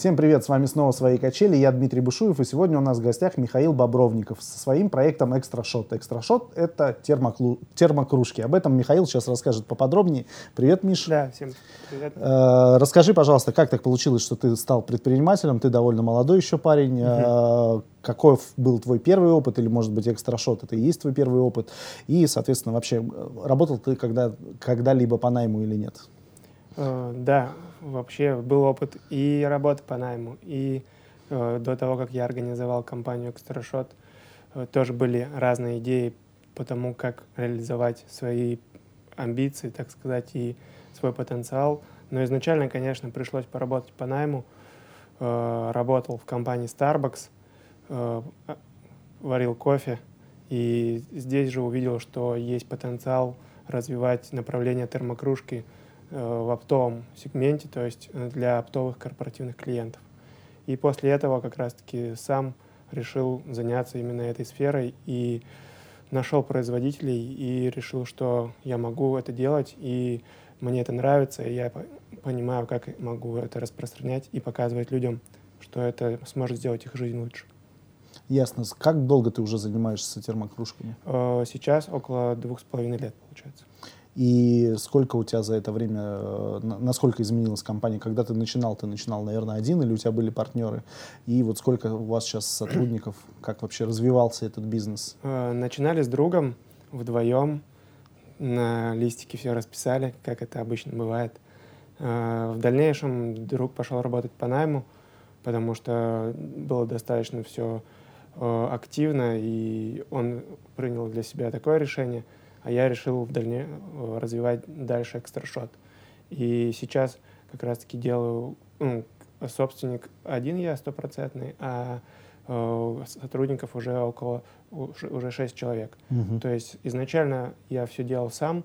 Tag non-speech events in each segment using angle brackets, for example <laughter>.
Всем привет, с вами снова «Свои качели», я Дмитрий Бушуев, и сегодня у нас в гостях Михаил Бобровников со своим проектом «Экстрашот». «Экстрашот» — это термоклу... термокружки. Об этом Михаил сейчас расскажет поподробнее. Привет, Миш. Да, всем привет. Э, расскажи, пожалуйста, как так получилось, что ты стал предпринимателем, ты довольно молодой еще парень. Угу. Какой был твой первый опыт, или, может быть, «Экстрашот» — это и есть твой первый опыт? И, соответственно, вообще, работал ты когда, когда-либо по найму или нет? Э, да, вообще был опыт и работы по найму, и э, до того, как я организовал компанию «Экстрашот», э, тоже были разные идеи по тому, как реализовать свои амбиции, так сказать, и свой потенциал. Но изначально, конечно, пришлось поработать по найму. Работал в компании Starbucks, э, варил кофе, и здесь же увидел, что есть потенциал развивать направление термокружки – в оптовом сегменте, то есть э, для оптовых корпоративных клиентов. И после этого как раз-таки сам решил заняться именно этой сферой и нашел производителей и решил, что я могу это делать, и мне это нравится, и я понимаю, как могу это распространять и показывать людям, что это сможет сделать их жизнь лучше. Ясно. Как долго ты уже занимаешься термокружками? Э, сейчас около двух с половиной лет, получается. И сколько у тебя за это время, э, насколько изменилась компания? Когда ты начинал, ты начинал, наверное, один, или у тебя были партнеры? И вот сколько у вас сейчас сотрудников? Как вообще развивался этот бизнес? Э, начинали с другом вдвоем. На листике все расписали, как это обычно бывает. Э, в дальнейшем друг пошел работать по найму, потому что было достаточно все активно, и он принял для себя такое решение – а я решил в дальне... Э, развивать дальше экстрашот. И сейчас как раз-таки делаю, ну, собственник один я стопроцентный, а э, сотрудников уже около, уже шесть человек. Угу. То есть изначально я все делал сам,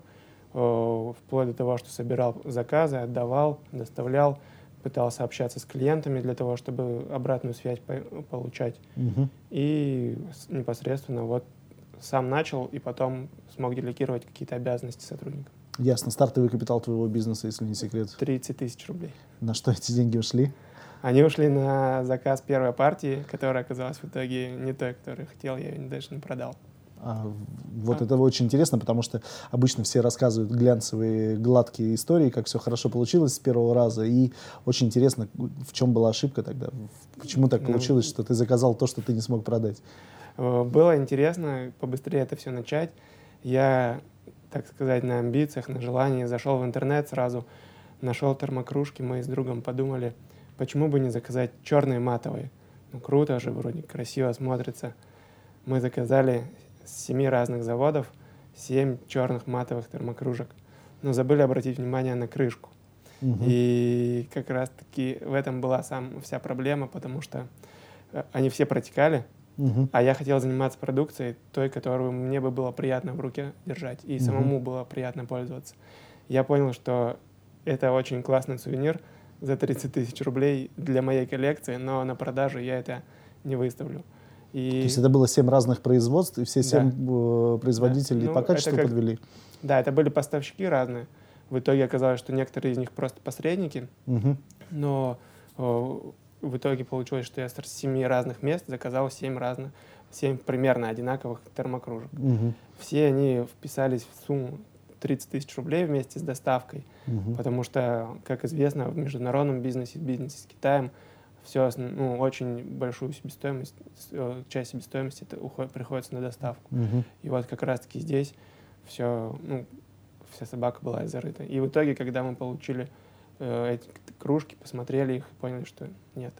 э, вплоть до того, что собирал заказы, отдавал, доставлял, пытался общаться с клиентами для того, чтобы обратную связь по получать. Угу. И непосредственно вот сам начал и потом смог делегировать какие-то обязанности сотрудникам. Ясно. Стартовый капитал твоего бизнеса, если не секрет? 30 тысяч рублей. На что эти деньги ушли? Они ушли на заказ первой партии, которая оказалась в итоге не той, которую хотел, я ее даже не продал. А, вот а. это очень интересно, потому что обычно все рассказывают глянцевые, гладкие истории, как все хорошо получилось с первого раза. И очень интересно, в чем была ошибка тогда? Почему так ну, получилось, что ты заказал то, что ты не смог продать? Э, было интересно побыстрее это все начать. Я, так сказать, на амбициях, на желании зашел в интернет сразу, нашел термокружки, мы с другом подумали, почему бы не заказать черные матовые. Ну круто же, вроде красиво смотрится. Мы заказали с семи разных заводов семь черных матовых термокружек, но забыли обратить внимание на крышку. Угу. И как раз-таки в этом была сам, вся проблема, потому что э, они все протекали, Угу. А я хотел заниматься продукцией, той, которую мне бы было приятно в руке держать, и угу. самому было приятно пользоваться. Я понял, что это очень классный сувенир за 30 тысяч рублей для моей коллекции, но на продажу я это не выставлю. И... То есть это было 7 разных производств, и все 7 да. Э, производителей да. ну, по качеству как... подвели? Да, это были поставщики разные. В итоге оказалось, что некоторые из них просто посредники, угу. но в итоге получилось, что я с семи разных мест заказал семь разных, семь примерно одинаковых термокружек. Угу. Все они вписались в сумму 30 тысяч рублей вместе с доставкой, угу. потому что, как известно, в международном бизнесе, в бизнесе с Китаем, все, ну, очень большую себестоимость, э, часть себестоимости это уходит, приходится на доставку. Угу. И вот как раз-таки здесь все, ну, вся собака была зарыта. И в итоге, когда мы получили э, эти кружки, посмотрели их и поняли, что нет.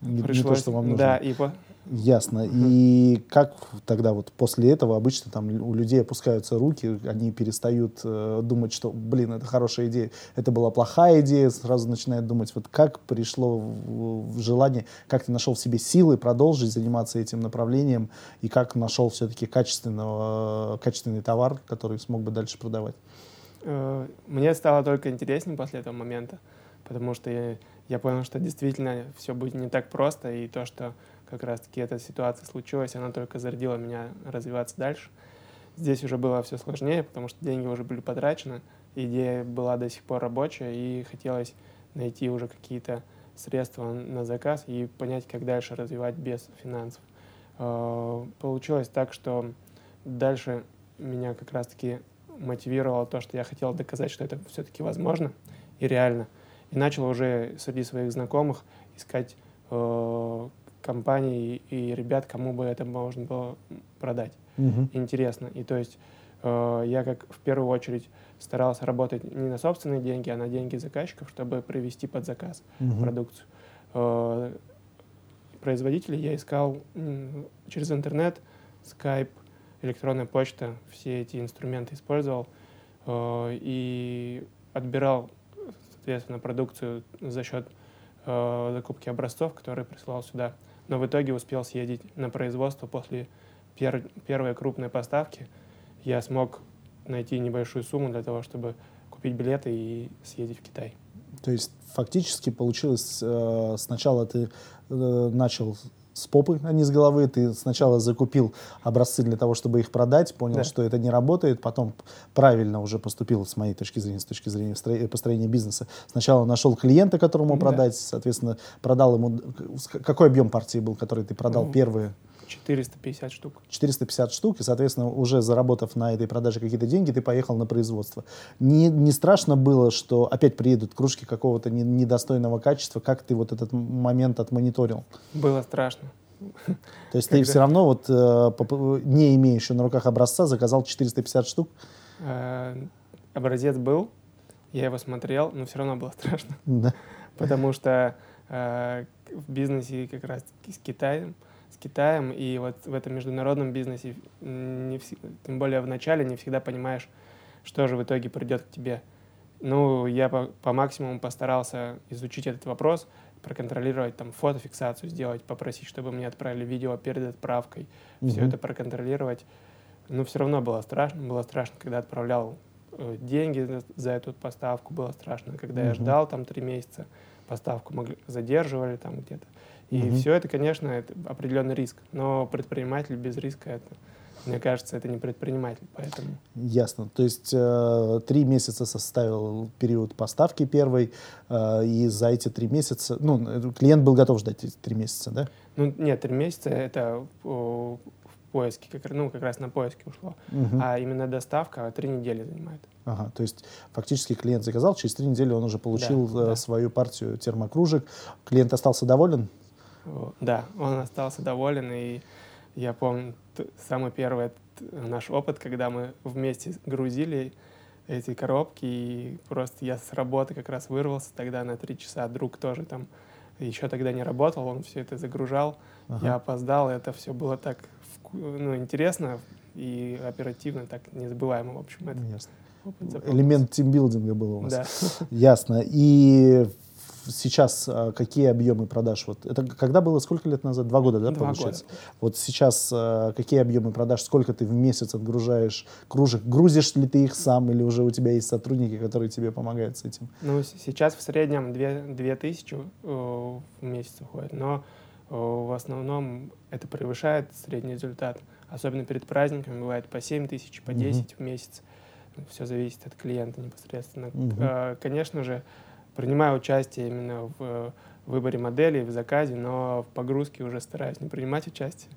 Не, Пришлось, не то, что вам нужно. Да, и по... Ясно. Угу. И как тогда вот после этого обычно там у людей опускаются руки, они перестают э, думать, что, блин, это хорошая идея, это была плохая идея, сразу начинают думать, вот как пришло в, в желание, как ты нашел в себе силы продолжить заниматься этим направлением и как нашел все-таки качественного, качественный товар, который смог бы дальше продавать? Э, мне стало только интереснее после этого момента, потому что я, я понял, что действительно все будет не так просто, и то, что как раз-таки эта ситуация случилась, она только зарядила меня развиваться дальше. Здесь уже было все сложнее, потому что деньги уже были потрачены, идея была до сих пор рабочая, и хотелось найти уже какие-то средства на заказ и понять, как дальше развивать без финансов. Э, получилось так, что дальше меня как раз-таки мотивировало то, что я хотел доказать, что это все-таки возможно и реально. И начал уже среди своих знакомых искать э, компании и ребят, кому бы это можно было продать. Угу. Интересно. И то есть э, я как в первую очередь старался работать не на собственные деньги, а на деньги заказчиков, чтобы провести под заказ угу. продукцию. Э, производителей я искал через интернет, Skype, электронная почта, все эти инструменты использовал э, и отбирал, соответственно, продукцию за счет э, закупки образцов, которые присылал сюда. Но в итоге успел съездить на производство после пер первой крупной поставки. Я смог найти небольшую сумму для того, чтобы купить билеты и съездить в Китай. То есть фактически получилось, э, сначала ты начал с попы, а не с головы. Ты сначала закупил образцы для того, чтобы их продать, понял, да. что это не работает, потом правильно уже поступил, с моей точки зрения, с точки зрения построения бизнеса. Сначала нашел клиента, которому да. продать, соответственно, продал ему... Какой объем партии был, который ты продал ну, первые? 450 штук. 450 штук, и, соответственно, уже заработав на этой продаже какие-то деньги, ты поехал на производство. Не, не страшно было, что опять приедут кружки какого-то недостойного качества? Как ты вот этот момент отмониторил? Было страшно. То есть ты все равно, вот, э, не имея еще на руках образца, заказал 450 штук? Э, образец был, я его смотрел, но все равно было страшно. Да. Потому что э, в бизнесе как раз с Китаем с Китаем, и вот в этом международном бизнесе, не вс... тем более в начале, не всегда понимаешь, что же в итоге придет к тебе. Ну, я по, по максимуму постарался изучить этот вопрос, проконтролировать, там, фотофиксацию сделать, попросить, чтобы мне отправили видео перед отправкой, mm-hmm. все это проконтролировать. Но все равно было страшно. Было страшно, когда отправлял э, деньги за, за эту поставку, было страшно, когда mm-hmm. я ждал там три месяца, поставку могли, задерживали там где-то. И угу. все это, конечно, это определенный риск. Но предприниматель без риска это, мне кажется, это не предприниматель, поэтому. Ясно. То есть э, три месяца составил период поставки первой, э, и за эти три месяца, ну, клиент был готов ждать эти три месяца, да? Ну, нет, три месяца это в поиске, как, ну, как раз на поиске ушло. Угу. А именно доставка три недели занимает. Ага, то есть фактически клиент заказал, через три недели он уже получил да, э, да. свою партию термокружек. Клиент остался доволен? Да, он остался доволен, и я помню самый первый наш опыт, когда мы вместе грузили эти коробки, и просто я с работы как раз вырвался тогда на три часа, друг тоже там еще тогда не работал, он все это загружал, ага. я опоздал, это все было так ну, интересно и оперативно, так незабываемо, в общем, это. Ясно. Элемент тимбилдинга был у вас. Да. <laughs> Ясно. И сейчас а, какие объемы продаж? Вот это когда было, сколько лет назад? Два года, да, Два получается? Года. Вот сейчас а, какие объемы продаж? Сколько ты в месяц отгружаешь кружек? Грузишь ли ты их сам или уже у тебя есть сотрудники, которые тебе помогают с этим? Ну, сейчас в среднем 2, 2 тысячи э, в месяц уходит, но э, в основном это превышает средний результат. Особенно перед праздниками бывает по 7 тысяч, по 10 угу. в месяц. Все зависит от клиента непосредственно. Угу. Конечно же, принимаю участие именно в э, выборе моделей, в заказе, но в погрузке уже стараюсь не принимать участие,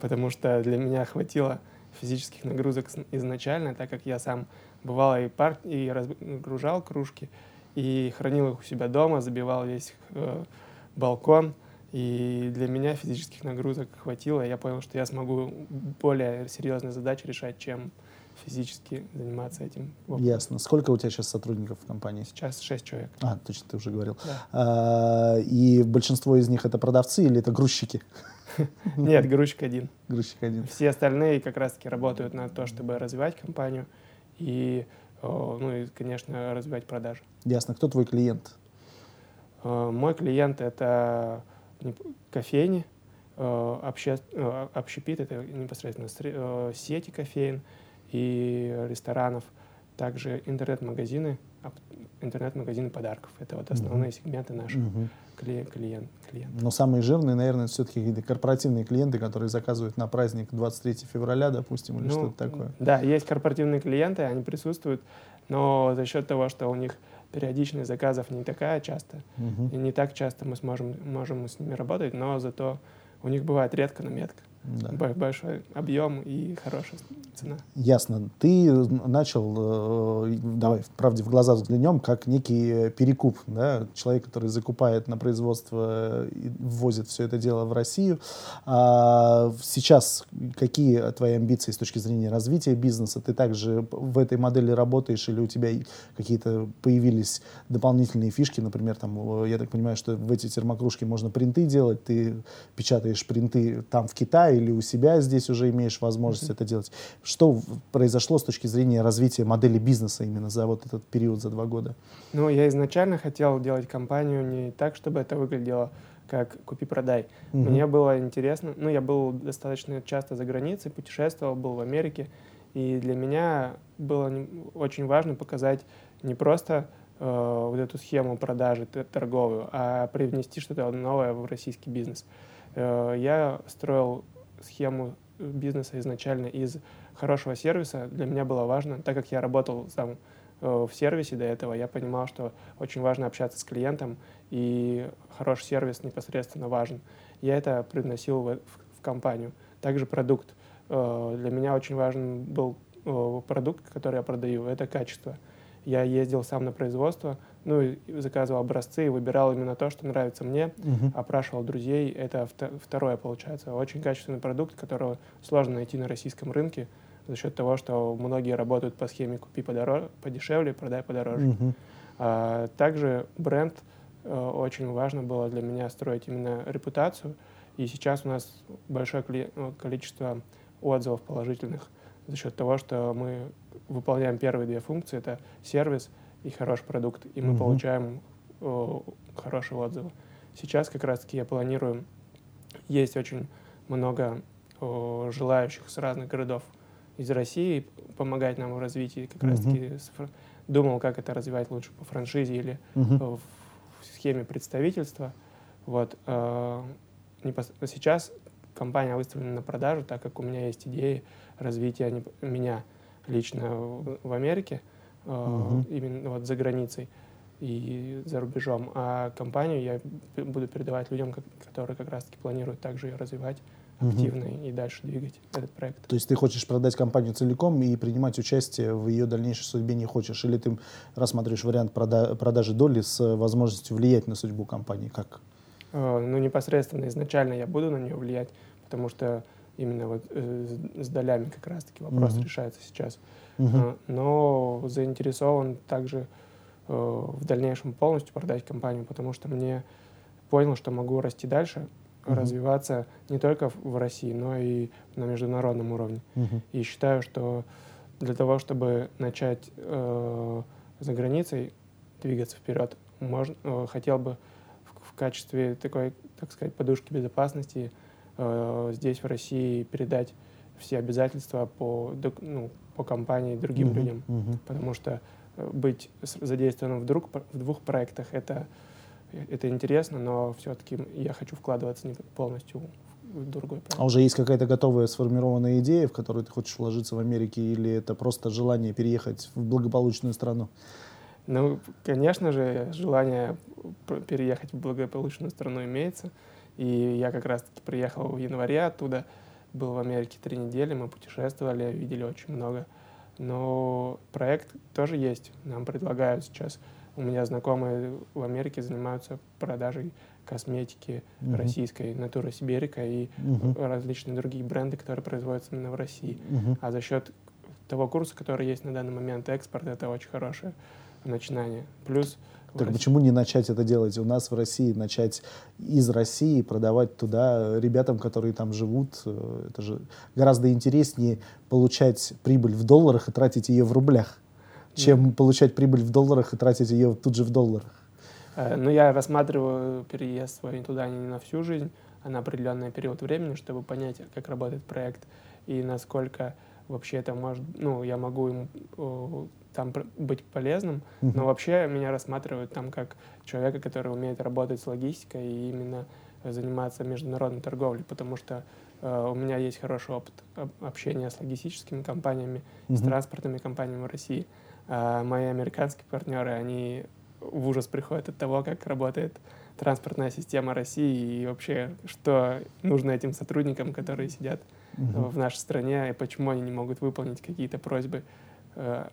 потому что для меня хватило физических нагрузок изначально, так как я сам бывал и, пар... и разгружал кружки, и хранил их у себя дома, забивал весь э, балкон, и для меня физических нагрузок хватило, я понял, что я смогу более серьезные задачи решать, чем физически заниматься этим. Ясно. Сколько у тебя сейчас сотрудников в компании? Сейчас шесть человек. А, точно, ты уже говорил. Да. А, и большинство из них это продавцы или это грузчики? <laughs> Нет, грузчик один. Грузчик один. Все остальные как раз-таки работают на то, чтобы развивать компанию и, ну и, конечно, развивать продажи. Ясно. Кто твой клиент? Мой клиент — это кофейни, обще, общепит — это непосредственно сети кофеин, и ресторанов, также интернет-магазины, интернет-магазины подарков. Это вот основные mm-hmm. сегменты наших mm-hmm. клиент, клиент, клиентов. Но самые жирные, наверное, все-таки корпоративные клиенты, которые заказывают на праздник 23 февраля, допустим, или ну, что-то такое. Да, есть корпоративные клиенты, они присутствуют, но за счет того, что у них периодичность заказов не такая часто, Мгм. и не так часто мы сможем можем с ними работать, но зато у них бывает редко, но метко. Да. Бо- Большой объем и хорошая цена. Ясно. Ты начал, э, давай, правде в глаза взглянем, как некий перекуп, да, человек, который закупает на производство и ввозит все это дело в Россию. А сейчас какие твои амбиции с точки зрения развития бизнеса? Ты также в этой модели работаешь или у тебя какие-то появились дополнительные фишки, например, там, э, я так понимаю, что в эти термокружки можно принты делать, ты печатаешь принты там в Китае или у себя здесь уже имеешь возможность это делать. Что произошло с точки зрения развития модели бизнеса именно за вот этот период, за два года? Ну, я изначально хотел делать компанию не так, чтобы это выглядело как купи-продай. Мгм. Мне было интересно, ну, я был достаточно часто за границей, путешествовал, был в Америке, и для меня было очень важно показать не просто э, вот эту схему продажи торговую, а привнести что-то новое в российский бизнес. Э, я строил схему бизнеса изначально из хорошего сервиса. Для меня было важно, так как я работал сам э, в сервисе до этого, я понимал, что очень важно общаться с клиентом, и хороший сервис непосредственно важен. Я это привносил в, в- в компанию. Также продукт. Э, Для меня очень важен был э, продукт, который я продаю, это качество. Я ездил сам на производство, ну заказывал образцы и выбирал именно то, что нравится мне, Мгм. опрашивал друзей. Это вто- второе получается. Очень качественный продукт, которого сложно найти на российском рынке за счет того, что многие работают по схеме купи подороже, подешевле, продай подороже. Мгм. А, также бренд э, очень важно было для меня строить именно репутацию. И сейчас у нас большое ну, количество отзывов положительных за счет того, что мы выполняем первые две функции. Это сервис и хороший продукт. И мы Мгм. получаем э, хорошие отзывы. Сейчас как раз-таки я планирую, есть очень много э, желающих с разных городов из России помогать нам в развитии. Как Мгм. раз-таки думал, как это развивать лучше по франшизе или Мгм. в в схеме представительства. Вот. э, непос- Сейчас компания выставлена на продажу, так как у меня есть идеи развития не- меня лично в в Америке, э, Мгм. именно вот за границей и за рубежом. А компанию я буду передавать людям, ко- которые как раз-таки планируют также ее развивать активно и дальше двигать этот проект. То есть ты хочешь продать компанию целиком и принимать участие в ее дальнейшей судьбе не хочешь? Или ты рассматриваешь вариант прода- продажи доли с возможностью влиять на судьбу компании? Как? Э, Ну, непосредственно изначально я буду на нее влиять, потому что именно вот э, с долями как раз-таки вопрос Мгм. решается сейчас. Мгм. А, Но заинтересован также э, в дальнейшем полностью продать компанию, потому что мне понял, что могу расти дальше, Мгм. развиваться не только в- России, но и на международном уровне. Мгм. И считаю, что для того, чтобы начать э, за границей двигаться вперед, можно, э, хотел бы в, в качестве такой, так сказать, подушки безопасности э, здесь, в России, передать все обязательства по, ну, по компании другим Мгм. людям. Мгм. Потому что э, быть задействованным в, друг, в двух проектах это, это интересно, но все-таки я хочу вкладываться не полностью в, другой проект. А уже есть какая-то готовая сформированная идея, в которую ты хочешь вложиться в Америке, или это просто желание переехать в благополучную страну? Ну, конечно же, желание переехать в благополучную страну имеется. И я как раз-таки приехал в январе оттуда, был в Америке три недели, мы путешествовали, видели очень много. Но проект тоже есть. Нам предлагают сейчас. У меня знакомые в Америке занимаются продажей косметики Мгм. российской, Натура Сиберика и Мгм. различные другие бренды, которые производятся именно в России. Мгм. А за счет того курса, который есть на данный момент, экспорт это очень хорошее начинание. Плюс Так России- почему не начать это делать у нас в России, начать из России продавать туда ребятам, которые там живут? Э, Это же гораздо интереснее получать прибыль в долларах и тратить ее в рублях, чем получать прибыль в долларах и тратить ее тут же в долларах. Э, Ну, я рассматриваю переезд свой туда не на всю жизнь, а на определенный период времени, чтобы понять, как работает проект и насколько вообще это может, ну, я могу ему э, там быть полезным, но вообще меня рассматривают там как человека, который умеет работать с логистикой и именно заниматься международной торговлей, потому что э, у меня есть хороший опыт об- общения с логистическими компаниями, с Мгм. транспортными компаниями в России. А мои американские партнеры, они в ужас приходит от того, как работает транспортная система России и вообще, что нужно этим сотрудникам, которые сидят угу. в нашей стране, и почему они не могут выполнить какие-то просьбы э,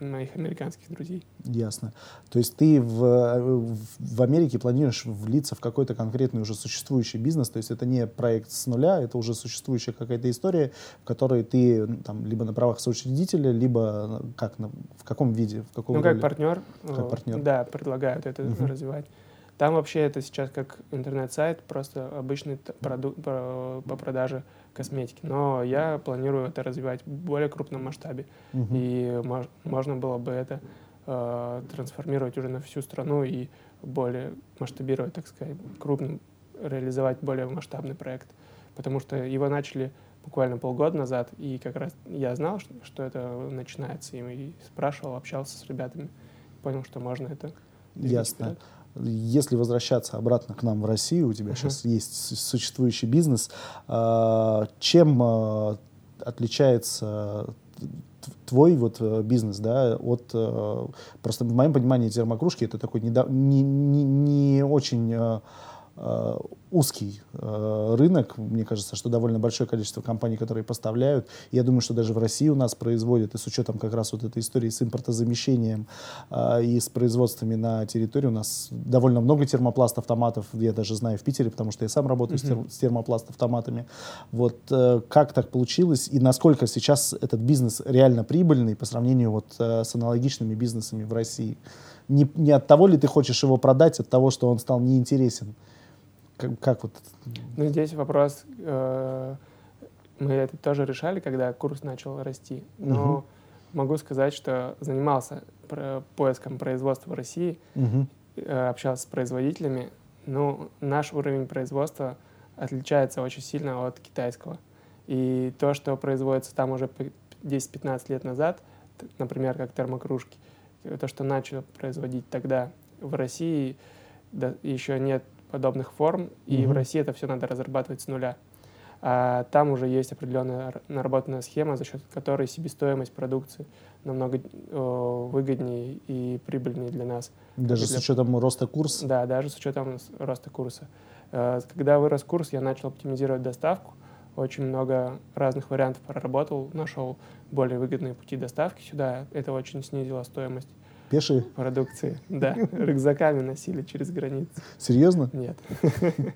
моих американских друзей. Ясно. То есть ты в, в Америке планируешь влиться в какой-то конкретный уже существующий бизнес, то есть это не проект с нуля, это уже существующая какая-то история, в которой ты там либо на правах соучредителя, либо как, на, в каком виде, в каком Ну, как партнер. Как партнер. Да, предлагают это uh развивать. Там вообще это сейчас как интернет-сайт, просто обычный продукт по, продаже косметики. Но я планирую это развивать в более крупном масштабе. Угу. И мож, можно было бы это э, трансформировать уже на всю страну и более масштабировать, так сказать, крупным, реализовать более масштабный проект. Потому что его начали буквально полгода назад, и как раз я знал, что, что это начинается, и, и спрашивал, общался с ребятами, понял, что можно это. Ясно. Вперед. Если возвращаться обратно к нам в Россию, у тебя uh-huh. сейчас есть существующий бизнес, а, чем а, отличается твой вот э, бизнес, да, от э, просто в моем понимании термокружки это такой не, не, не, не очень э, узкий э, рынок. Мне кажется, что довольно большое количество компаний, которые поставляют. Я думаю, что даже в России у нас производят, и с учетом как раз вот этой истории с импортозамещением э, и с производствами на территории, у нас довольно много термопласт-автоматов. Я даже знаю в Питере, потому что я сам работаю mm-hmm. с, термопласт-автоматами. Вот как так получилось и насколько сейчас этот бизнес реально прибыльный по сравнению вот с аналогичными бизнесами в России? Не, не от того ли ты хочешь его продать, от того, что он стал неинтересен? Как, как вот? Ну, здесь вопрос, э, мы это тоже решали, когда курс начал расти, но угу. могу сказать, что занимался поиском производства в России, угу. э, общался с производителями, но наш уровень производства отличается очень сильно от китайского. И то, что производится там уже 10-15 лет назад, например, как термокружки, то, что начал производить тогда в России, да, еще нет подобных форм, и угу. в России это все надо разрабатывать с нуля. А там уже есть определенная наработанная схема, за счет которой себестоимость продукции намного э, выгоднее и прибыльнее для нас. Даже для... с учетом роста курса? Да, даже с учетом роста курса. Э, когда вырос курс, я начал оптимизировать доставку, очень много разных вариантов проработал, нашел более выгодные пути доставки сюда. Это очень снизило стоимость Пешие? Продукции, да. Рюкзаками носили через границу. Серьезно? Нет. <laughs>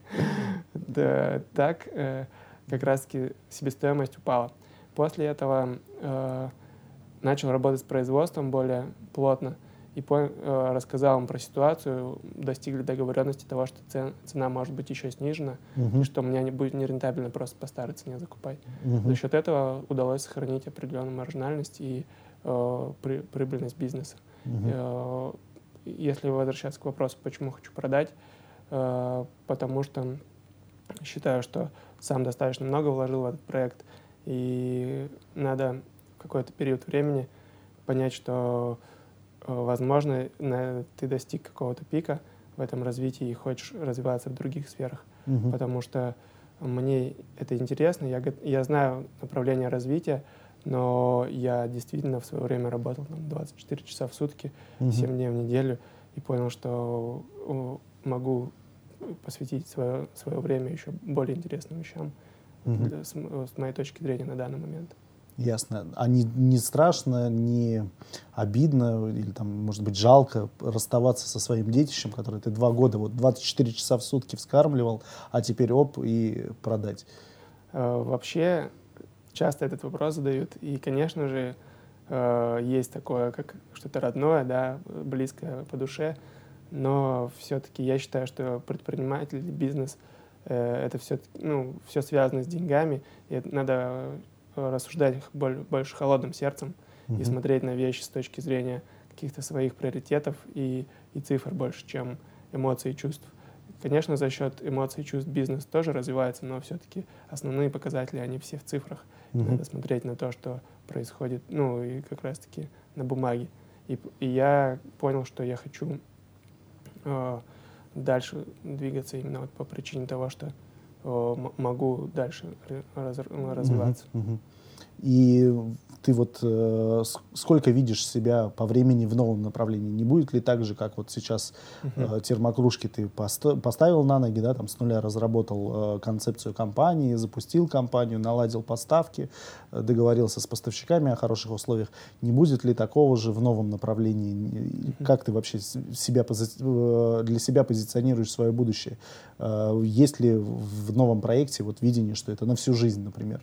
Да, так э, как раз-таки себестоимость упала. После этого э, начал работать с производством более плотно и э, рассказал им про ситуацию, достигли договоренности того, что цена может быть еще снижена, угу. и что мне не будет нерентабельно просто по старой цене закупать. Угу. За счет этого удалось сохранить определенную маржинальность и прибыльность бизнеса. Угу. Если возвращаться к вопросу, почему хочу продать, э, потому что считаю, что сам достаточно много вложил в этот проект, и надо в какой-то период времени понять, что, э, возможно, ты достиг какого-то пика в этом развитии и хочешь развиваться в других сферах, угу. потому что мне это интересно, я, я знаю направление развития, но я действительно в свое время работал там 24 часа в сутки, угу. 7 дней в неделю, и понял, что могу посвятить свое, свое время еще более интересным вещам, угу. для, с, с моей точки зрения на данный момент. Ясно. А не, не страшно, не обидно или там, может быть, жалко расставаться со своим детищем, который ты два года, вот 24 часа в сутки вскармливал, а теперь оп, и продать? Э, вообще, часто этот вопрос задают. И, конечно же, э, есть такое, как что-то родное, да, близкое по душе. Но все-таки я считаю, что предприниматель, бизнес э, это все, ну, все связано с деньгами. И надо рассуждать больше холодным сердцем mm-hmm. и смотреть на вещи с точки зрения каких-то своих приоритетов и, и цифр больше, чем эмоций и чувств. Конечно, за счет эмоций и чувств бизнес тоже развивается, но все-таки основные показатели, они все в цифрах. Угу. Надо смотреть на то, что происходит, ну, и как раз-таки на бумаге. И, и я понял, что я хочу э, дальше двигаться именно вот по причине того, что э, могу дальше раз, развиваться. Угу, угу. И ты вот э, сколько видишь себя по времени в новом направлении? Не будет ли так же, как вот сейчас э, термокружки ты посто- поставил на ноги, да, там с нуля разработал э, концепцию компании, запустил компанию, наладил поставки, э, договорился с поставщиками о хороших условиях. Не будет ли такого же в новом направлении? Как ты вообще себя пози- э, для себя позиционируешь свое будущее? Э, есть ли в новом проекте вот видение, что это на всю жизнь, например?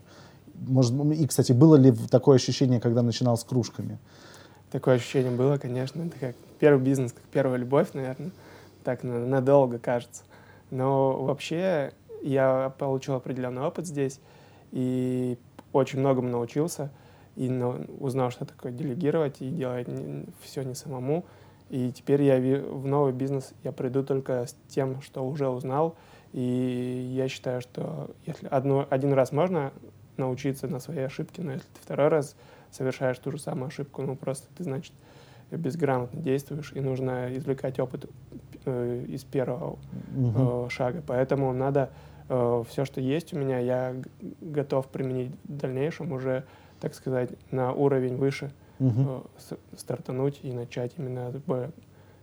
Может, и, кстати, было ли такое ощущение, когда начинал с кружками? Такое ощущение было, конечно. Это как первый бизнес, как первая любовь, наверное. Так надолго кажется. Но вообще я получил определенный опыт здесь и очень многому научился. И узнал, что такое делегировать и делать все не самому. И теперь я в новый бизнес я приду только с тем, что уже узнал. И я считаю, что если одно, один раз можно научиться на своей ошибке, но если ты второй раз совершаешь ту же самую ошибку, ну просто ты, значит, безграмотно действуешь, и нужно извлекать опыт э, из первого э, шага. Поэтому надо э, все, что есть у меня, я готов применить в дальнейшем уже, так сказать, на уровень выше, угу. э, стартануть и начать именно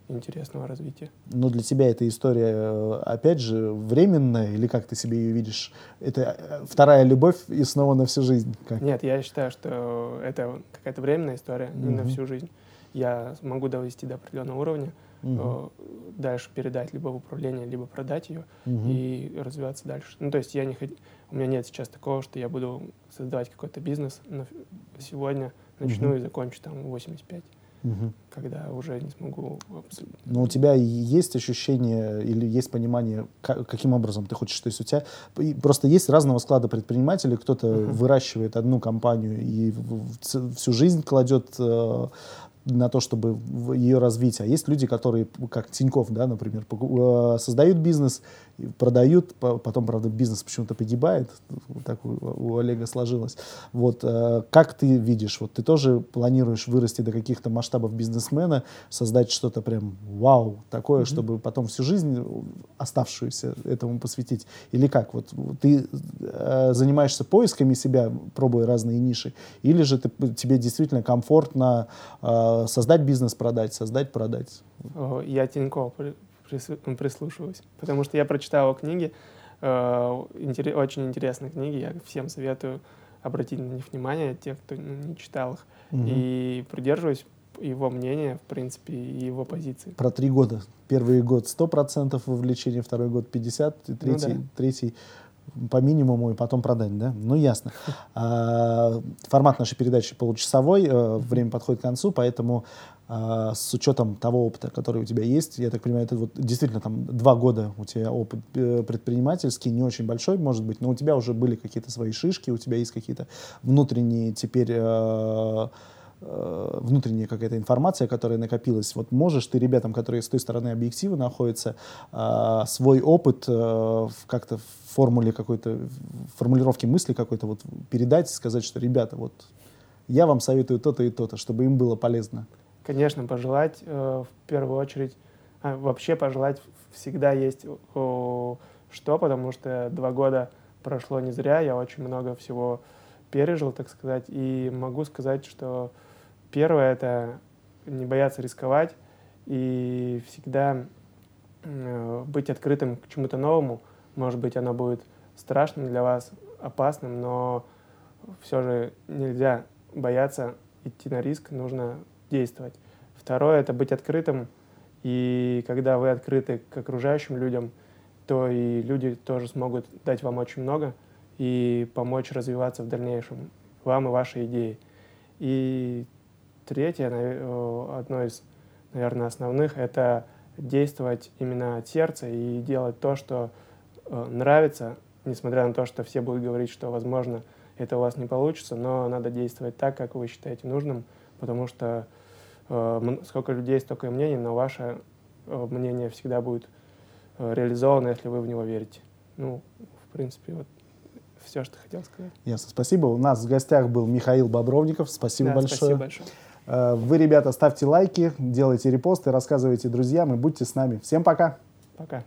интересного развития. Но для тебя эта история, э, опять же, временная, или как ты себе ее видишь? Это э, вторая любовь и снова на всю жизнь? Как? Нет, я считаю, что это какая-то временная история, не на всю жизнь. Я могу довести до определенного уровня, угу. дальше передать либо в управление, либо продать ее угу. и развиваться дальше. Ну, то есть я не хот... у меня нет сейчас такого, что я буду создавать какой-то бизнес, но сегодня начну угу. и закончу там 85 угу. когда уже не смогу. Но у тебя есть ощущение или есть понимание, как, каким образом ты хочешь, то есть у тебя просто есть разного склада предпринимателей, кто-то угу. выращивает одну компанию и всю жизнь кладет э, на то, чтобы ее развить. А есть люди, которые, как Тиньков, да, например, э, создают бизнес, продают, потом, правда, бизнес почему-то погибает, так у, у Олега сложилось. Вот, э, как ты видишь, вот ты тоже планируешь вырасти до каких-то масштабов бизнесмена, создать что-то прям вау, такое, mm-hmm. чтобы потом всю жизнь оставшуюся этому посвятить? Или как? Вот ты э, занимаешься поисками себя, пробуя разные ниши, или же ты, тебе действительно комфортно создать бизнес, продать, создать, продать? Я Тинькофф прислушиваюсь, потому что я прочитал книги, э, очень интересные книги, я всем советую обратить на них внимание, тех, кто ну, не читал их, угу. и придерживаюсь его мнения, в принципе, и его позиции. Про три года. Первый год 100% вовлечения, второй год 50%, и третий, ну, да. третий по минимуму и потом продать, да? Ну, ясно. А, формат нашей передачи получасовой, э, время подходит к концу, поэтому а, с учетом того опыта, который у тебя есть, я так понимаю, это вот действительно там два года у тебя опыт э, предпринимательский, не очень большой, может быть, но у тебя уже были какие-то свои шишки, у тебя есть какие-то внутренние теперь э, внутренняя какая-то информация, которая накопилась. Вот можешь ты ребятам, которые с той стороны объектива находятся, э, свой опыт э, как-то в формуле какой-то, формулировки мысли какой-то вот передать, сказать, что, ребята, вот я вам советую то-то и то-то, чтобы им было полезно? Конечно, пожелать в первую очередь, а, вообще пожелать всегда есть что, потому что два года прошло не зря, я очень много всего пережил, так сказать, и могу сказать, что Первое — это не бояться рисковать и всегда э, быть открытым к чему-то новому. Может быть, оно будет страшным для вас, опасным, но все же нельзя бояться идти на риск, нужно действовать. Второе — это быть открытым, и когда вы открыты к окружающим людям, то и люди тоже смогут дать вам очень много и помочь развиваться в дальнейшем, вам и вашей идее. И Третье, э, одно из, наверное, основных, это действовать именно от сердца и делать то, что э, нравится, несмотря на то, что все будут говорить, что, возможно, это у вас не получится, но надо действовать так, как вы считаете нужным, потому что э, сколько людей, столько и мнений, но ваше э, мнение всегда будет э, реализовано, если вы в него верите. Ну, в принципе, вот все, что хотел сказать. Ясно, спасибо. У нас в гостях был Михаил Бобровников. Спасибо да, большое. Спасибо большое. Э, вы, ребята, ставьте лайки, делайте репосты, рассказывайте друзьям и будьте с нами. Всем пока. Пока.